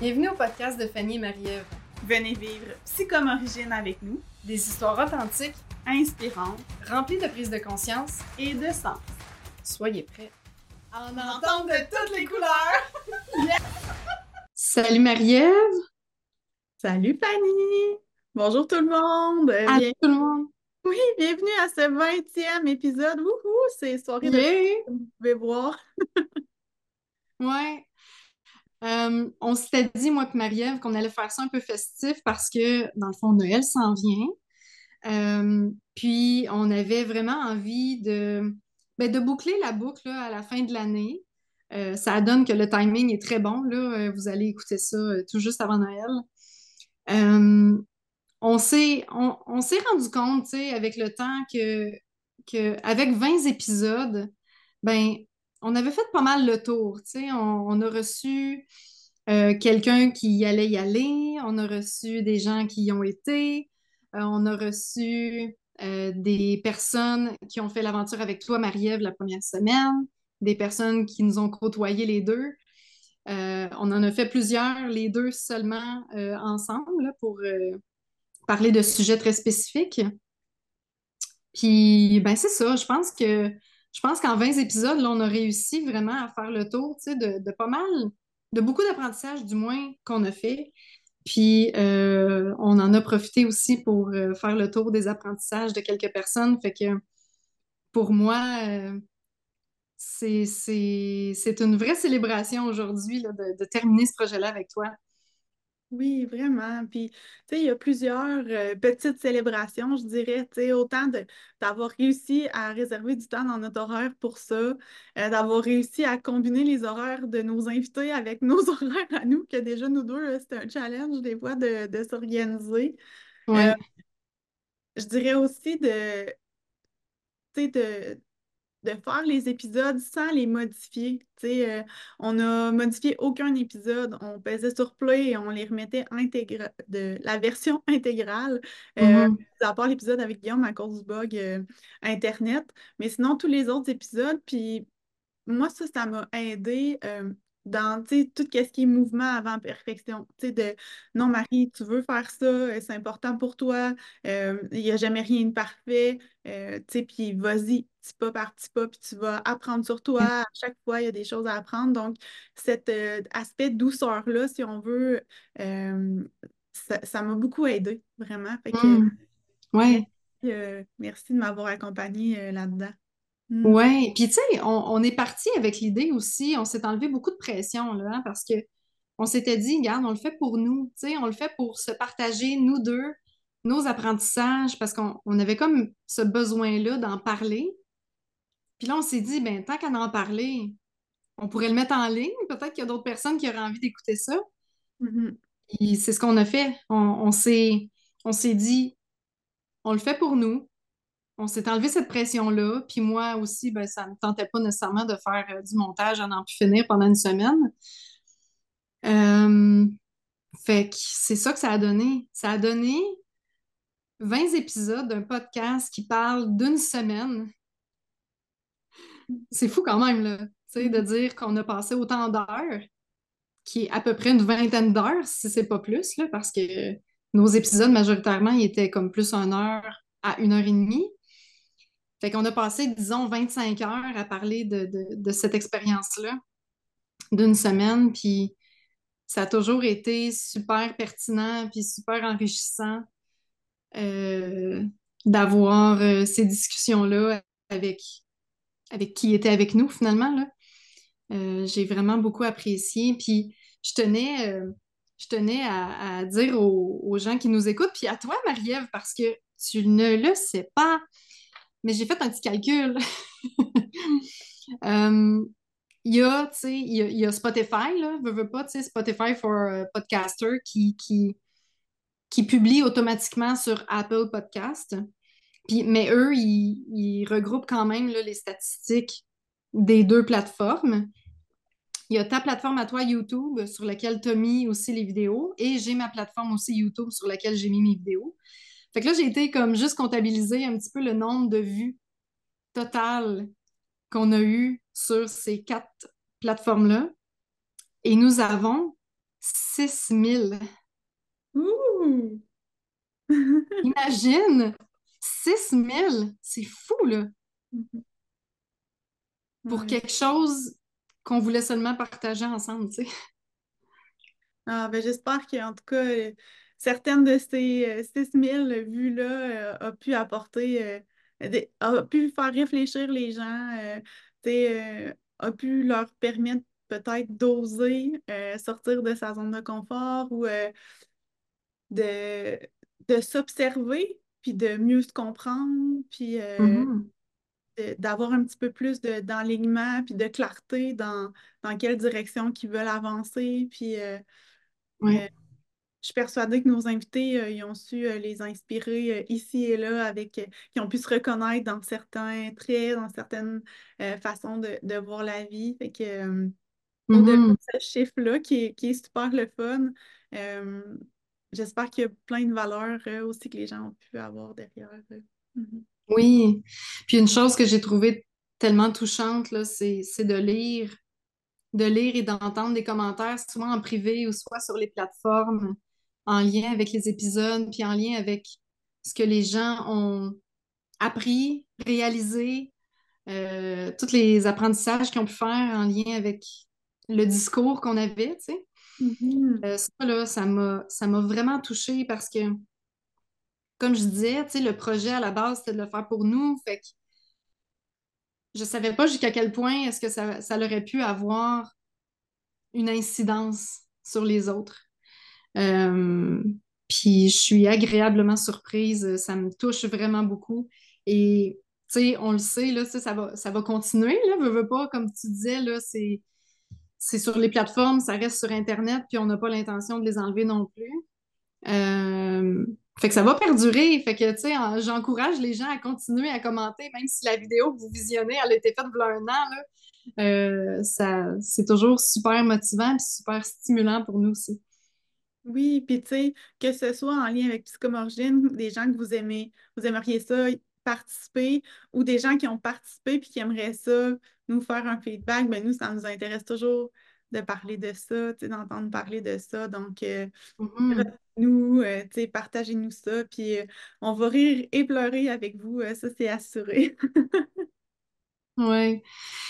Bienvenue au podcast de Fanny et Marie-Ève. Venez vivre Psychom Origine avec nous, Des histoires authentiques, inspirantes remplies de prise de conscience. et de sens. Soyez prêts. En entendre de toutes les couleurs! Salut Marie-Ève! Salut Fanny! Bonjour tout le monde! À bien- tout le monde! Oui, bienvenue à ce 20e épisode. Wouhou! C'est soirée de Yeah! comme vous pouvez voir. Ouais. Euh, on s'était dit, moi et Marie-Ève, qu'on allait faire ça un peu festif parce que, dans le fond, Noël s'en vient. Euh, puis, on avait vraiment envie de, ben, de boucler la boucle à la fin de l'année. Euh, ça donne que le timing est très bon. Là. Vous allez écouter ça tout juste avant Noël. On s'est, on, on rendu compte, avec le temps que, que avec 20 épisodes, ben, on avait fait pas mal le tour. On, on a reçu euh, quelqu'un qui allait y aller, on a reçu des gens qui y ont été, euh, on a reçu euh, des personnes qui ont fait l'aventure avec toi, Marie-Ève, la première semaine, des personnes qui nous ont côtoyés les deux. On en a fait plusieurs, les deux seulement ensemble, pour parler de sujets très spécifiques. Puis, ben c'est ça, je pense que je pense qu'en 20 épisodes, on a réussi vraiment à faire le tour, de, de pas mal, de beaucoup d'apprentissage du moins qu'on a fait. Puis, euh, on en a profité aussi pour euh, faire le tour des apprentissages de quelques personnes. Fait que pour moi, euh, c'est, une vraie célébration aujourd'hui de terminer ce projet-là avec toi. Oui, vraiment. Puis, tu sais, il y a plusieurs euh, petites célébrations, je dirais, tu sais, autant de, d'avoir réussi à réserver du temps dans notre horaire pour ça, euh, d'avoir réussi à combiner les horaires de nos invités avec nos horaires à nous, que déjà, nous deux, c'était un challenge des fois de, de s'organiser. Ouais. Euh, je dirais aussi de, tu sais, de, de faire les épisodes sans les modifier. Euh, on n'a modifié aucun épisode. On pesait sur play et on les remettait intégra- de la version intégrale, euh, Mhm. à part l'épisode avec Guillaume à cause du bug euh, Internet. Mais sinon, tous les autres épisodes, puis moi, ça, ça m'a aidé euh, dans tout ce qui est mouvement avant perfection. De non, Marie, tu veux faire ça, euh, c'est important pour toi, euh, il n'y a jamais rien de parfait, euh, puis vas-y, petit pas par petit pas, puis tu vas apprendre sur toi. À chaque fois, il y a des choses à apprendre. Donc, cet euh, aspect douceur-là, si on veut, ça m'a beaucoup aidé, vraiment. Fait que. Ouais. euh, merci de m'avoir accompagnée là-dedans. Mm. Ouais, puis tu sais, on, on est parti avec l'idée aussi, on s'est enlevé beaucoup de pression, là, hein, parce que on s'était dit, regarde, on le fait pour nous, tu sais, on le fait pour se partager, nous deux, nos apprentissages, parce qu'on on avait comme ce besoin-là d'en parler. Puis là, on s'est dit, ben, tant qu'à en parler, on pourrait le mettre en ligne, peut-être qu'il y a d'autres personnes qui auraient envie d'écouter ça. Mhm. Puis c'est ce qu'on a fait. On, on s'est dit, on le fait pour nous. On s'est enlevé cette pression-là. Puis moi aussi, ben, ça ne me tentait pas nécessairement de faire euh, du montage à n'en plus finir pendant une semaine. Euh, fait que c'est ça que ça a donné. Ça a donné 20 épisodes d'un podcast qui parle d'une semaine. C'est fou quand même, là, tu sais, de dire qu'on a passé autant d'heures, qui est à peu près une vingtaine d'heures, si c'est pas plus, là, parce que nos épisodes, majoritairement, ils étaient comme plus une heure à une heure et demie. Fait qu'on a passé, disons, 25 heures à parler de, cette expérience-là d'une semaine, puis ça a toujours été super pertinent, puis super enrichissant euh, d'avoir euh, ces discussions-là avec, avec qui était avec nous, finalement, là. Euh, j'ai vraiment beaucoup apprécié, puis je tenais, je tenais à, à dire aux, aux gens qui nous écoutent, puis à toi, Marie-Ève, parce que tu ne le sais pas, mais j'ai fait un petit calcul. Euh, il y a, y a, Spotify, là, veux, pas, tu sais, Spotify for euh, Podcaster qui, qui, qui publie automatiquement sur Apple Podcast. Puis, mais eux, ils, ils regroupent quand même les statistiques des deux plateformes. Il y a ta plateforme à toi, YouTube, sur laquelle tu as mis aussi les vidéos, et j'ai ma plateforme aussi YouTube sur laquelle j'ai mis mes vidéos. Fait que là, j'ai été comme juste comptabiliser un petit peu le nombre de vues totales qu'on a eu sur ces quatre plateformes-là. Et nous avons 6000. Ouh! Imagine! 6000! C'est fou, là! Pour Ouais. quelque chose qu'on voulait seulement partager ensemble, tu sais. Ah, ben j'espère qu'en tout cas, certaines de ces euh, 6000 vues-là euh, a pu apporter, euh, a pu faire réfléchir les gens, euh, euh, a pu leur permettre peut-être d'oser euh, sortir de sa zone de confort ou euh, de, de s'observer, puis de mieux se comprendre, puis euh, Mhm. de- d'avoir un petit peu plus de, d'enlignement, puis de clarté dans, dans quelle direction qu'ils veulent avancer, puis... euh, Ouais. Je suis persuadée que nos invités, euh, ils ont su euh, les inspirer euh, ici et là, avec, qui ont pu se reconnaître dans certains traits, dans certaines façons de, de voir la vie. Fait que, de Mhm. ce chiffre-là, qui est, qui est super le fun, j'espère qu'il y a plein de valeurs aussi que les gens ont pu avoir derrière. euh. Mhm. Oui. Puis une chose que j'ai trouvée tellement touchante, c'est, de lire, de lire et d'entendre des commentaires, souvent en privé ou soit sur les plateformes, en lien avec les épisodes, puis en lien avec ce que les gens ont appris, réalisé, euh, tous les apprentissages qu'ils ont pu faire en lien avec le discours qu'on avait, tu sais. Mhm. Euh, ça, là, ça m'a, ça m'a vraiment touchée parce que, comme je disais, tu sais, le projet à la base, c'était de le faire pour nous. Fait que je savais pas jusqu'à quel point est-ce que ça, ça aurait pu avoir une incidence sur les autres. Euh, puis je suis agréablement surprise, ça me touche vraiment beaucoup. Et tu sais, on le sait, là, ça, va, ça va continuer, là, veux, veux pas, comme tu disais, là, c'est, c'est sur les plateformes, ça reste sur Internet, puis on n'a pas l'intention de les enlever non plus. Euh, fait que ça va perdurer. Fait que, tu sais, en- j'encourage les gens à continuer à commenter, même si la vidéo que vous visionnez, elle a été faite il y a un an, là. Euh, ça, c'est toujours super motivant et super stimulant pour nous aussi. Oui, puis tu sais, que ce soit en lien avec Psychomorgine, des gens que vous aimez, vous aimeriez ça participer, ou des gens qui ont participé puis qui aimeraient ça nous faire un feedback, ben nous, ça nous intéresse toujours de parler de ça, tu sais, d'entendre parler de ça. Donc, euh, nous, euh, tu sais, partagez-nous ça, puis euh, on va rire et pleurer avec vous, euh, ça c'est assuré.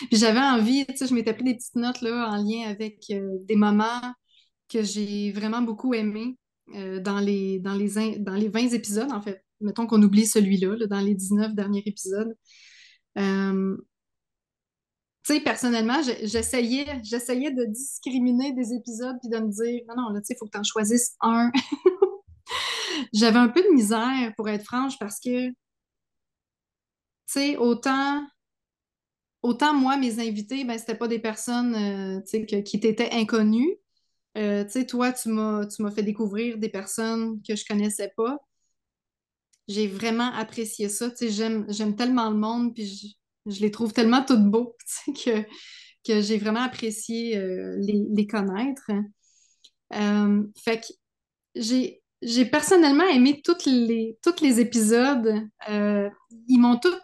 Puis j'avais envie, tu sais, je m'étais pris des petites notes là en lien avec euh, des moments que j'ai vraiment beaucoup aimés euh, dans les, dans les, dans les 20 épisodes, en fait. Mettons qu'on oublie celui-là, là, dans les 19 derniers épisodes. Euh, tu sais, personnellement, je- j'essayais, j'essayais de discriminer des épisodes puis de me dire, non, non, là, tu sais, il faut que tu en choisisses un. J'avais un peu de misère, pour être franche, parce que, tu sais, autant, autant moi, mes invités, ben, c'était pas des personnes, euh, qui t'étaient inconnues. Euh, tu sais, toi, tu m'as, fait découvrir des personnes que je connaissais pas. J'ai vraiment apprécié ça. Tu sais, j'aime, tellement le monde, puis je, les trouve tellement toutes beaux, tu sais, que, j'ai vraiment apprécié euh, les, connaître. Euh, fait que j'ai, personnellement aimé toutes les, tous les épisodes. Ils m'ont tous,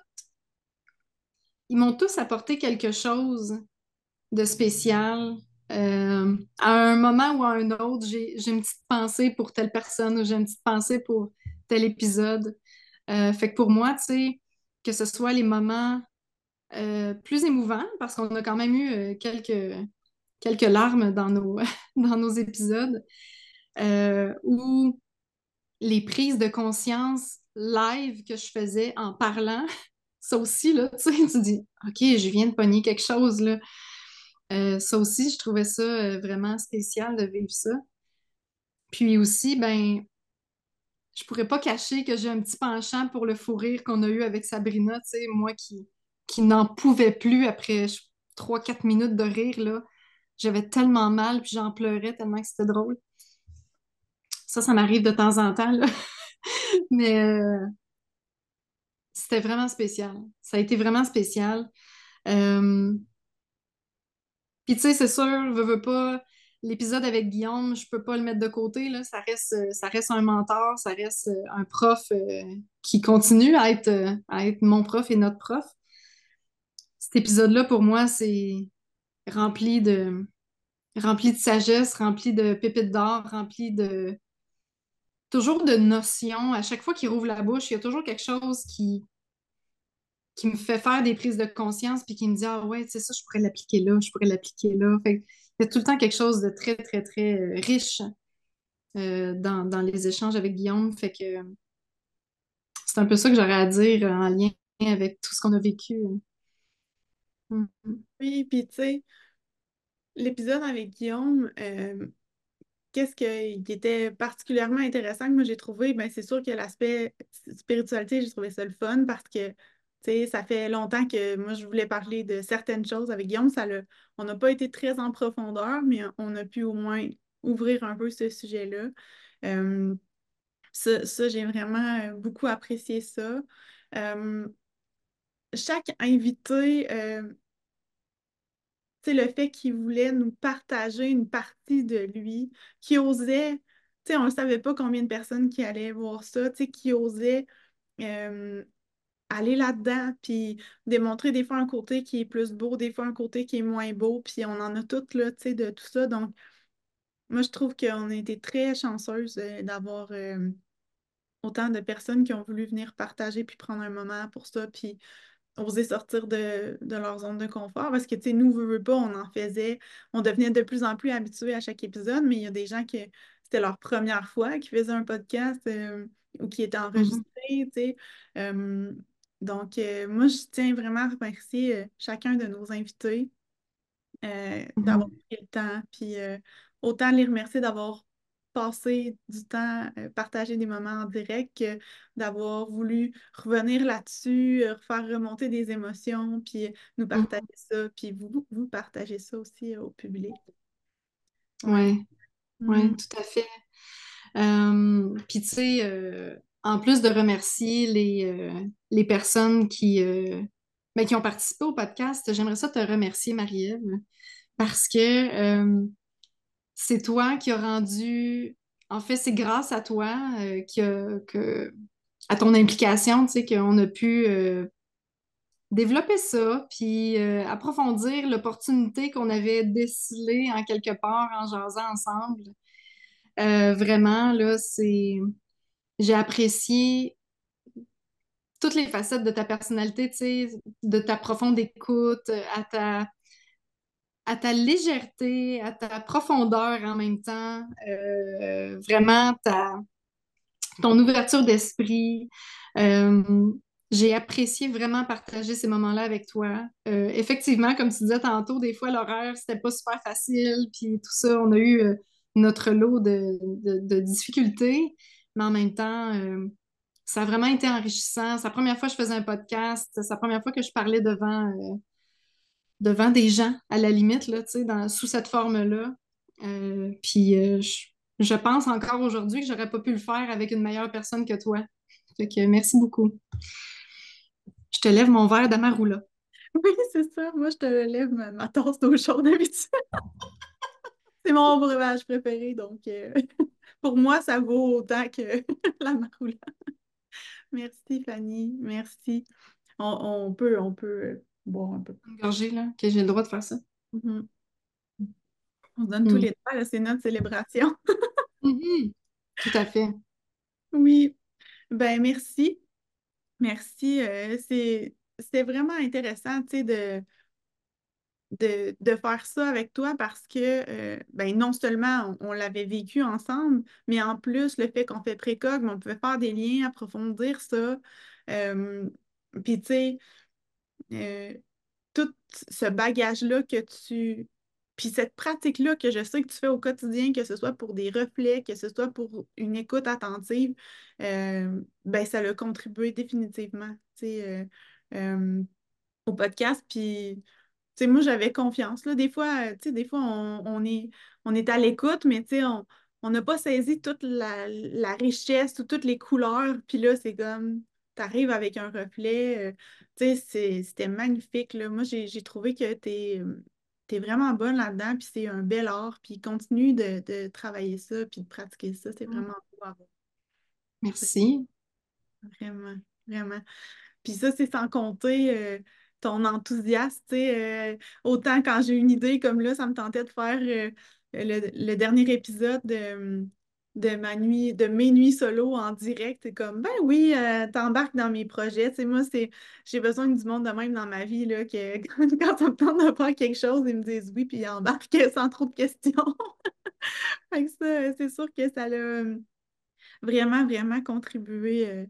ils m'ont tous apporté quelque chose de spécial. Euh, à un moment ou à un autre, j'ai, une petite pensée pour telle personne ou j'ai une petite pensée pour tel épisode. Euh, fait que pour moi, tu sais, que ce soit les moments euh, plus émouvants, parce qu'on a quand même eu quelques, quelques larmes dans nos, dans nos épisodes, ou les prises de conscience live que je faisais en parlant, ça aussi, là, tu sais, tu dis, OK, je viens de pogner quelque chose, là. Euh, ça aussi, je trouvais ça euh, vraiment spécial de vivre ça. Puis aussi, ben, je pourrais pas cacher que j'ai un petit penchant pour le fou rire qu'on a eu avec Sabrina, tu sais, moi qui, qui n'en pouvais plus après je- trois, quatre minutes de rire, là. J'avais tellement mal, puis j'en pleurais tellement que c'était drôle. Ça, ça m'arrive de temps en temps, là. Mais euh, c'était vraiment spécial. Ça a été vraiment spécial. Puis tu sais, c'est sûr, veux, veux pas, l'épisode avec Guillaume, je peux pas le mettre de côté, là. Ça reste, euh, ça reste un mentor, ça reste euh, un prof euh, qui continue à être, à être mon prof et notre prof. Cet épisode-là, pour moi, c'est rempli de, rempli de sagesse, rempli de pépites d'or, rempli de toujours de notions. À chaque fois qu'il rouvre la bouche, il y a toujours quelque chose qui, qui me fait faire des prises de conscience puis qui me dit Ah ouais, c'est ça, je pourrais l'appliquer là, je pourrais l'appliquer là. Fait il y a tout le temps quelque chose de très, très, très euh, riche euh, dans, dans, les échanges avec Guillaume. Fait que c'est un peu ça que j'aurais à dire en lien avec tout ce qu'on a vécu. Mm-hmm. Oui, puis tu sais, l'épisode avec Guillaume, euh, qu'est-ce qui était particulièrement intéressant que moi j'ai trouvé, ben c'est sûr que l'aspect spiritualité, j'ai trouvé ça le fun parce que ça fait longtemps que moi je voulais parler de certaines choses avec Guillaume. Ça on n'a pas été très en profondeur, mais on a pu au moins ouvrir un peu ce sujet-là. Euh, ça, j'ai vraiment euh, beaucoup apprécié ça. Euh, chaque invité, le fait qu'il voulait nous partager une partie de lui, qui osait, on ne savait pas combien de personnes qui allaient voir ça, qui osait aller là-dedans, puis démontrer des fois un côté qui est plus beau, des fois un côté qui est moins beau, puis on en a toutes, là, tu sais, de tout ça. Donc, moi, je trouve qu'on a été très chanceuse euh, d'avoir euh, autant de personnes qui ont voulu venir partager puis prendre un moment pour ça, puis oser sortir de, leur zone de confort. Parce que, tu sais, nous, veut, pas, on en faisait, on devenait de plus en plus habitués à chaque épisode, mais il y a des gens qui, c'était leur première fois qui faisaient un podcast euh, ou qui étaient mm-hmm. enregistrés, tu sais. Donc, euh, moi, je tiens vraiment à remercier euh, chacun de nos invités euh, d'avoir mhm. pris le temps, puis autant les remercier d'avoir passé du temps, partager des moments en direct, d'avoir voulu revenir là-dessus, faire remonter des émotions, puis nous mhm. partager ça, puis vous, vous partagez ça aussi au public. Oui, ouais, mhm. tout à fait. puis tu sais, en plus de remercier les, euh, personnes qui, euh, ben, qui ont participé au podcast, j'aimerais ça te remercier, Marie-Ève, parce que euh, c'est toi qui as rendu, en fait, c'est grâce à toi que, à ton implication, tu sais, qu'on a pu développer ça, puis approfondir l'opportunité qu'on avait décelée en quelque part en jasant ensemble. vraiment, là, c'est j'ai apprécié toutes les facettes de ta personnalité, de ta profonde écoute, à ta, à ta légèreté, à ta profondeur en même temps, euh, vraiment ta, ton ouverture d'esprit. Euh, j'ai apprécié vraiment partager ces moments-là avec toi. Euh, effectivement, comme tu disais tantôt, des fois, l'horaire, c'était pas super facile, puis tout ça, on a eu notre lot de, de difficultés mais en même temps, euh, ça a vraiment été enrichissant. C'est la première fois que je faisais un podcast, c'est la première fois que je parlais devant, euh, devant des gens, à la limite, là, dans, sous cette forme-là. Euh, puis je, pense encore aujourd'hui que j'aurais pas pu le faire avec une meilleure personne que toi. Fait que merci beaucoup. Je te lève mon verre d'Amaroula. Oui, c'est ça. Moi, je te lève ma, tasse d'eau chaude d'habitude. c'est mon breuvage préféré, donc pour moi, ça vaut autant que la maroula. Merci, Fanny. Merci. On, peut, on peut euh, boire un peu. Gorgée, là, que j'ai le droit de faire ça. Mm-hmm. On donne tous mm. les droits, c'est notre célébration. Mm-hmm. Tout à fait. Oui. Ben, merci. Merci. Euh, c'est vraiment intéressant, tu sais, de de, faire ça avec toi parce que euh, ben, non seulement on, l'avait vécu ensemble, mais en plus, le fait qu'on fait précoc, on pouvait faire des liens, approfondir ça. Euh, puis, tu sais, euh, tout ce bagage-là que tu. Puis cette pratique-là que je sais que tu fais au quotidien, que ce soit pour des reflets, que ce soit pour une écoute attentive, ben ça l'a contribué définitivement, au podcast. Puis moi, j'avais confiance. Là. Des fois, euh, des fois on, est, on est à l'écoute, mais on n'a pas saisi toute la, richesse ou toutes les couleurs. Puis là, c'est comme, tu arrives avec un reflet. Euh, c'était magnifique. Là. Moi, j'ai trouvé que tu es, vraiment bonne là-dedans, puis c'est un bel art. Puis continue de, travailler ça, puis de pratiquer ça. C'est vraiment beau Merci. Vraiment, vraiment. Puis ça, c'est sans compter. Euh, ton enthousiasme. euh, autant quand j'ai une idée comme là, ça me tentait de faire euh, le, dernier épisode de, de ma nuit, de mes nuits solo en direct. C'est comme, ben oui, euh, t'embarques dans mes projets. Tu sais, moi, c'est, j'ai besoin du monde de même dans ma vie, là, que quand, quand on me tente de faire quelque chose, ils me disent oui, puis ils embarquent sans trop de questions. Fait que ça, c'est sûr que ça l'a vraiment, vraiment contribué euh,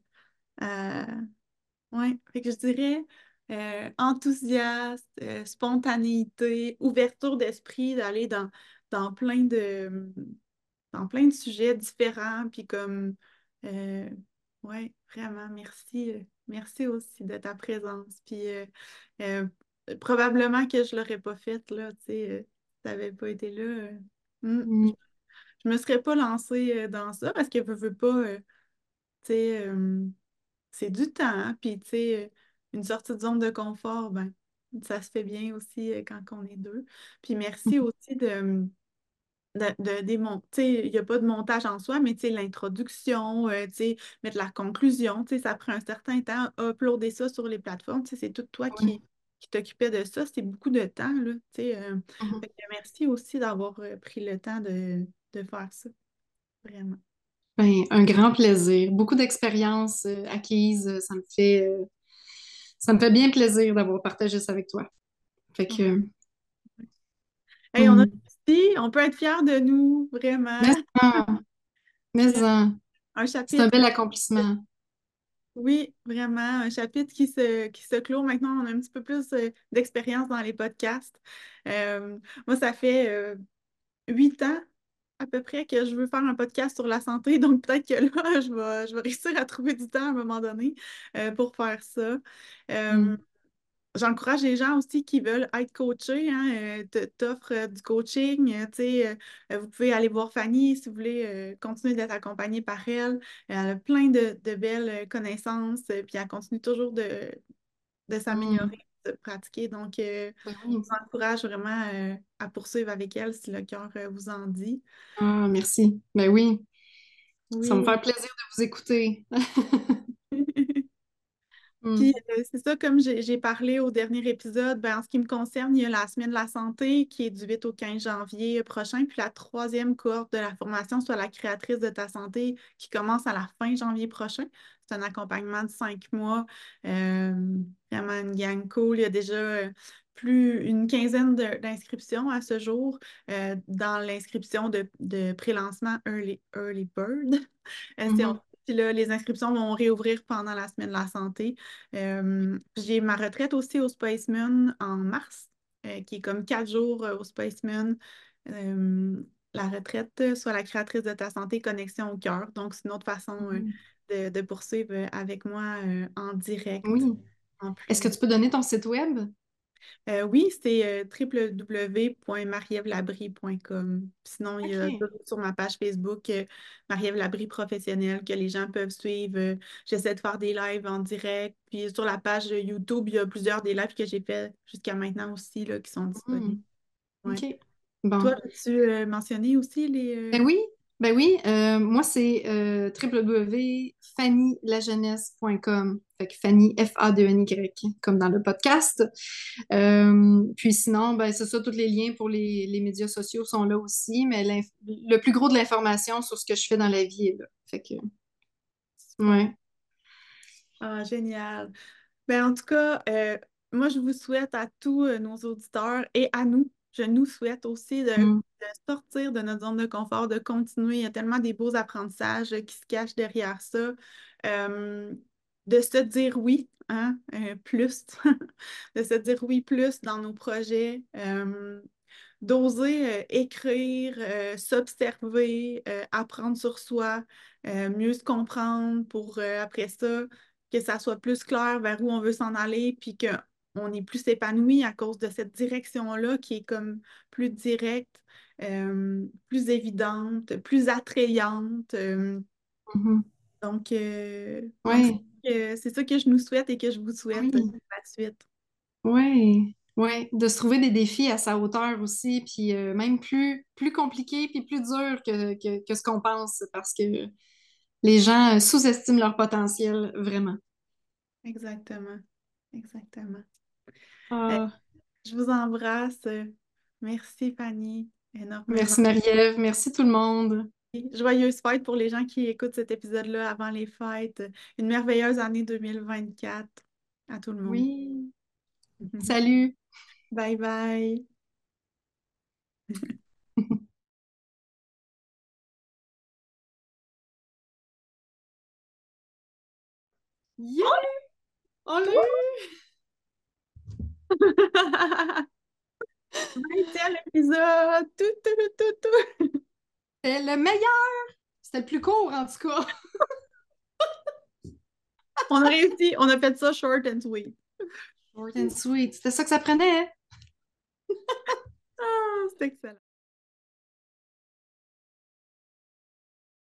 à. Ouais, fait que je dirais euh, enthousiasme, euh, spontanéité, ouverture d'esprit, d'aller dans, dans plein de dans plein de sujets différents, puis comme ouais, vraiment, merci. merci aussi de ta présence. Puis probablement que je l'aurais pas faite, là, tu sais, si t'avais pas été là. Hmm. Mm. Je me serais pas lancée dans ça parce que je veux pas, tu sais, c'est du temps, hein, puis tu sais, une sortie de zone de confort, ben, ça se fait bien aussi quand on est deux. Puis merci aussi de, de, de il n'y a pas de montage en soi, mais l'introduction, euh, mettre la conclusion, ça prend un certain temps, uploader ça sur les plateformes, c'est tout toi qui, qui t'occupais de ça, c'était beaucoup de temps, là, euh, Mhm. merci aussi d'avoir euh, pris le temps de, de faire ça, vraiment. Ben, un grand plaisir. Beaucoup d'expériences euh, acquises. Ça me fait, euh, ça me fait bien plaisir d'avoir partagé ça avec toi. Fait que. Hey, on a mm. réussi, on peut être fiers de nous, vraiment. Mais un c'est un chapitre bel accomplissement. Oui, vraiment, un chapitre qui se, qui se clôt. Maintenant, on a un petit peu plus euh, d'expérience dans les podcasts. Euh, moi, ça fait euh, huit ans à peu près que je veux faire un podcast sur la santé, donc peut-être que là, je vais, je vais réussir à trouver du temps à un moment donné pour faire ça. Mm. J'encourage les gens aussi qui veulent être coachés, hein, euh, t'offre euh, du coaching, euh, tu sais, vous pouvez aller voir Fanny si vous voulez continuer d'être accompagnée par elle. Elle a plein de, de belles connaissances, puis elle continue toujours de, de Mm. s'améliorer, pratiquer. Donc, je Ben oui. vous encourage vraiment à poursuivre avec elle si le cœur vous en dit. Ah, merci. Ben oui, ça va me Oui. faire plaisir de vous écouter. Puis Mm. euh, c'est ça, comme j'ai parlé au dernier épisode, ben, en ce qui me concerne, il y a la semaine de la santé qui est du 8 au 15 janvier prochain, puis la troisième cohorte de la formation soit la créatrice de ta santé qui commence à la fin janvier prochain. C'est un accompagnement de cinq mois, euh, vraiment une gang cool. Il y a déjà euh, plus une quinzaine d'inscriptions à ce jour euh, dans l'inscription de, de pré-lancement Early, Early Bird. puis là, les inscriptions vont réouvrir pendant la semaine de la santé. Euh, j'ai ma retraite aussi au Spaceman en mars, euh, qui est comme quatre jours euh, au Spaceman. Euh, la retraite, soit la créatrice de ta santé, connexion au cœur. Donc, c'est une autre façon Mhm. de, de poursuivre avec moi en direct. Oui. Est-ce que tu peux donner ton site web? Euh, oui, c'est euh. Sinon, il y a OK. toujours sur ma page Facebook euh, Marie-Ève Labrie professionnelle que les gens peuvent suivre. Euh, j'essaie de faire des lives en direct. Puis sur la page YouTube, il y a plusieurs des lives que j'ai fait jusqu'à maintenant aussi là, qui sont disponibles. Mm. Ouais. OK. Bon. Toi, as-tu euh, mentionné aussi les. Ben oui, ben oui. euh, moi, c'est euh, www.fannylajeunesse.com. Fait que Fanny, F-A-D-N-Y, comme dans le podcast. Euh, puis sinon, ben, c'est ça, tous les liens pour les, les médias sociaux sont là aussi, mais le plus gros de l'information sur ce que je fais dans la vie est là. Fait que, ouais. Ah, génial. Ben, en tout cas, moi, je vous souhaite à tous nos auditeurs et à nous, je nous souhaite aussi de, Mm. de sortir de notre zone de confort, de continuer. Il y a tellement des beaux apprentissages euh, qui se cachent derrière ça. Euh, de se dire oui, hein, euh, plus, de se dire oui plus dans nos projets. Euh, d'oser écrire, s'observer, apprendre sur soi, mieux se comprendre pour après ça que ça soit plus clair vers où on veut s'en aller, puis qu'on est plus épanoui à cause de cette direction-là qui est comme plus directe, euh, plus évidente, plus attrayante. euh, Mhm. donc, euh, Ouais, c'est ça que je nous souhaite et que je vous souhaite oui, par la suite. ouais, ouais. De se trouver des défis à sa hauteur aussi, puis même plus, plus compliqués, puis plus durs que, que, que ce qu'on pense, parce que les gens sous-estiment leur potentiel, vraiment. Exactement. Exactement. Ah, Je vous embrasse. Merci, Fanny, énormément. merci Marie-Ève, merci tout le monde. Joyeuse fête pour les gens qui écoutent cet épisode-là avant les fêtes. Une merveilleuse année 2024 à tout le monde. Oui. Salut. Bye bye. Yeah! On l'a eu! Vingtième épisode! Tout, tout, tout, tout! C'était le meilleur! C'était le plus court, en tout cas. On a réussi, on a fait ça short and sweet. Short and sweet. C'était ça que ça prenait. Ah, c'est excellent.